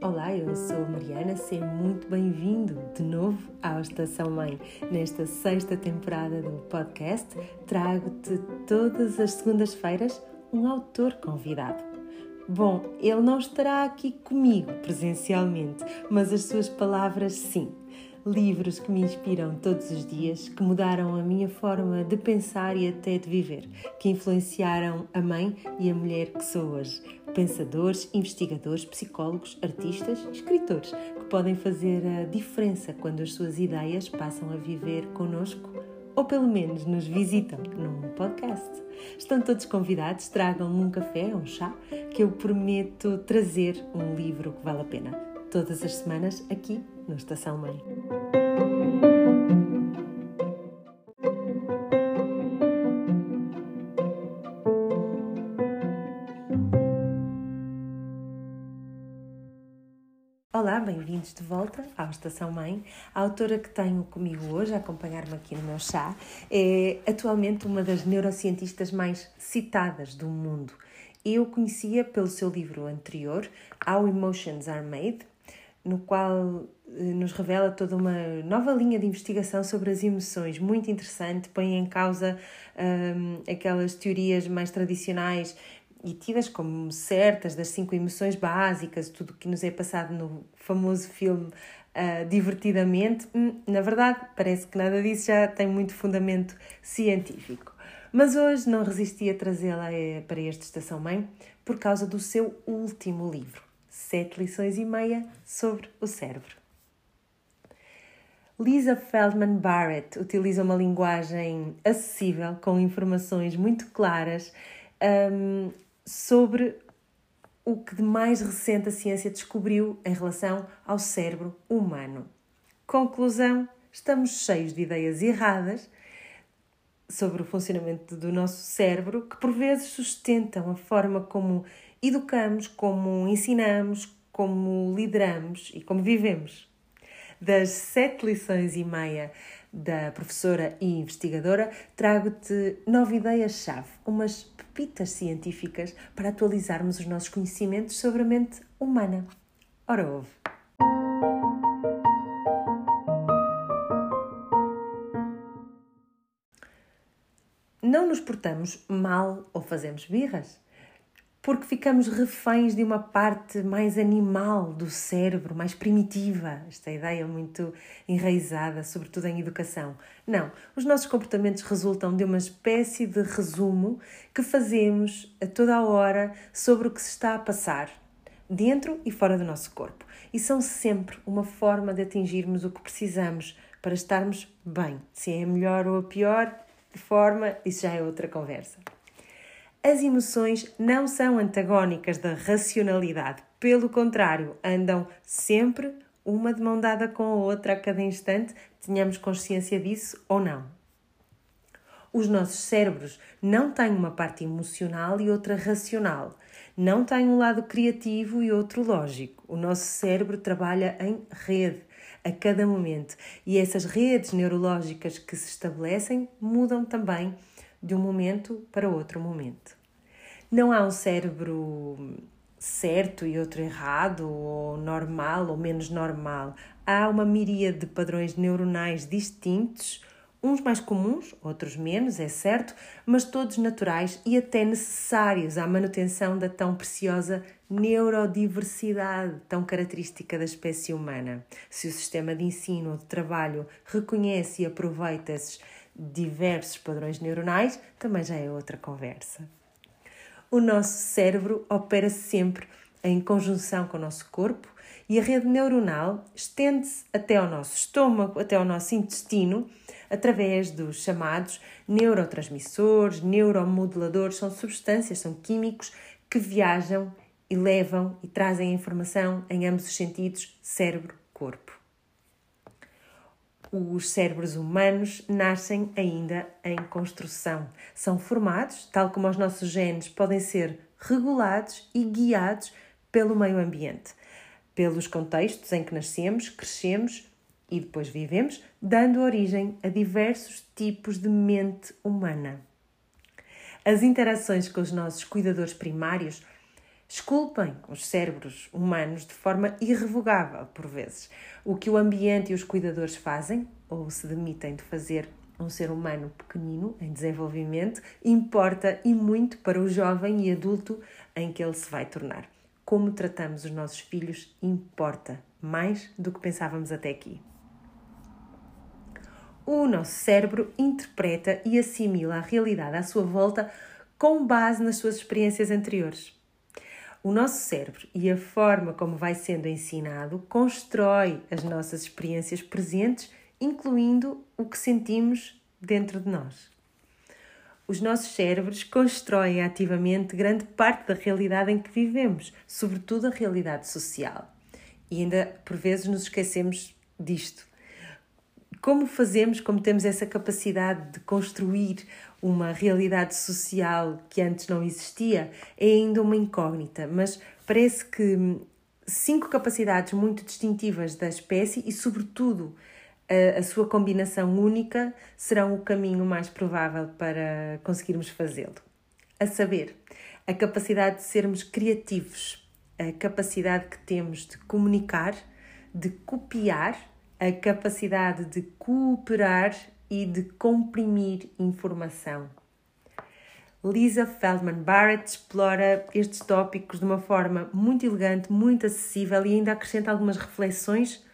Olá, eu sou Mariana, seja muito bem-vindo de novo à Estação Mãe. Nesta sexta temporada do podcast, trago-te todas as segundas-feiras um autor convidado. Bom, ele não estará aqui comigo presencialmente, mas as suas palavras sim. Livros que me inspiram todos os dias, que mudaram a minha forma de pensar e até de viver, que influenciaram a mãe e a mulher que sou hoje. Pensadores, investigadores, psicólogos, artistas, escritores, que podem fazer a diferença quando as suas ideias passam a viver conosco ou pelo menos nos visitam num podcast. Estão todos convidados, tragam-me um café ou um chá, que eu prometo trazer um livro que vale a pena. Todas as semanas aqui no Estação Mãe. Olá, bem-vindos de volta à Estação Mãe. A autora que tenho comigo hoje, a acompanhar-me aqui no meu chá, é atualmente uma das neurocientistas mais citadas do mundo. Eu conhecia pelo seu livro anterior, How Emotions Are Made, no qual eh, nos revela toda uma nova linha de investigação sobre as emoções, muito interessante, põe em causa um, aquelas teorias mais tradicionais e tidas como certas das cinco emoções básicas, tudo o que nos é passado no famoso filme uh, Divertidamente, hum, na verdade, parece que nada disso já tem muito fundamento científico. Mas hoje não resisti a trazê-la eh, para esta Estação Mãe por causa do seu último livro, Sete Lições e Meia sobre o Cérebro. Lisa Feldman Barrett utiliza uma linguagem acessível, com informações muito claras um, sobre o que de mais recente a ciência descobriu em relação ao cérebro humano. Conclusão: estamos cheios de ideias erradas sobre o funcionamento do nosso cérebro que por vezes sustentam a forma como educamos, como ensinamos, como lideramos e como vivemos. Das sete lições e meia da professora e investigadora, trago-te nove ideias-chave, umas pepitas científicas para atualizarmos os nossos conhecimentos sobre a mente humana. Ora, ouve! Não nos portamos mal ou fazemos birras porque ficamos reféns de uma parte mais animal do cérebro, mais primitiva, esta ideia muito enraizada, sobretudo em educação. Não, os nossos comportamentos resultam de uma espécie de resumo que fazemos a toda a hora sobre o que se está a passar, dentro e fora do nosso corpo. E são sempre uma forma de atingirmos o que precisamos para estarmos bem. Se é a melhor ou a pior forma, isso já é outra conversa. As emoções não são antagónicas da racionalidade, pelo contrário, andam sempre uma de mão dada com a outra a cada instante, tenhamos consciência disso ou não. Os nossos cérebros não têm uma parte emocional e outra racional, não têm um lado criativo e outro lógico. O nosso cérebro trabalha em rede a cada momento e essas redes neurológicas que se estabelecem mudam também de um momento para outro momento. Não há um cérebro certo e outro errado, ou normal ou menos normal. Há uma miríade de padrões neuronais distintos, uns mais comuns, outros menos, é certo, mas todos naturais e até necessários à manutenção da tão preciosa neurodiversidade, tão característica da espécie humana. Se o sistema de ensino ou de trabalho reconhece e aproveita esses diversos padrões neuronais, também já é outra conversa. O nosso cérebro opera sempre em conjunção com o nosso corpo e a rede neuronal estende-se até ao nosso estômago, até ao nosso intestino, através dos chamados neurotransmissores, neuromoduladores, são substâncias, são químicos que viajam e levam e trazem informação em ambos os sentidos, cérebro-corpo os cérebros humanos nascem ainda em construção. São formados, tal como os nossos genes podem ser regulados e guiados pelo meio ambiente, pelos contextos em que nascemos, crescemos e depois vivemos, dando origem a diversos tipos de mente humana. as interações com os nossos cuidadores primários esculpem os cérebros humanos de forma irrevogável, por vezes. O que o ambiente e os cuidadores fazem, ou se demitem de fazer um ser humano pequenino, em desenvolvimento, importa e muito para o jovem e adulto em que ele se vai tornar. Como tratamos os nossos filhos importa mais do que pensávamos até aqui. O nosso cérebro interpreta e assimila a realidade à sua volta com base nas suas experiências anteriores. O nosso cérebro e a forma como vai sendo ensinado constrói as nossas experiências presentes, incluindo o que sentimos dentro de nós. Os nossos cérebros constroem ativamente grande parte da realidade em que vivemos, sobretudo a realidade social. E ainda por vezes nos esquecemos disto. Como fazemos, como temos essa capacidade de construir uma realidade social que antes não existia, é ainda uma incógnita, mas parece que cinco capacidades muito distintivas da espécie e, sobretudo, a, a sua combinação única serão o caminho mais provável para conseguirmos fazê-lo. A saber, a capacidade de sermos criativos, a capacidade que temos de comunicar, de copiar, a capacidade de cooperar e de comprimir informação. Lisa Feldman Barrett explora estes tópicos de uma forma muito elegante, muito acessível e ainda acrescenta algumas reflexões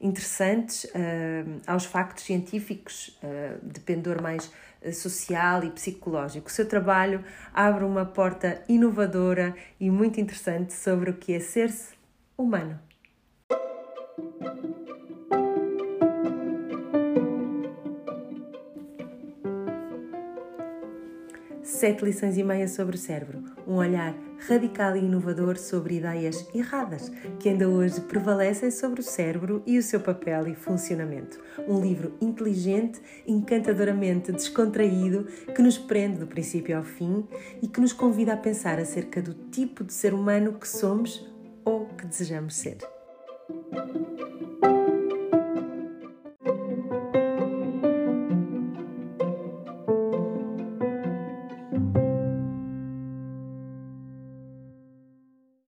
interessantes uh, aos factos científicos uh, de pendor mais uh, social e psicológico. O seu trabalho abre uma porta inovadora e muito interessante sobre o que é ser-se humano. Sete lições e meia sobre o cérebro. Um olhar radical e inovador sobre ideias erradas que ainda hoje prevalecem sobre o cérebro e o seu papel e funcionamento. Um livro inteligente, encantadoramente descontraído, que nos prende do princípio ao fim e que nos convida a pensar acerca do tipo de ser humano que somos ou que desejamos ser.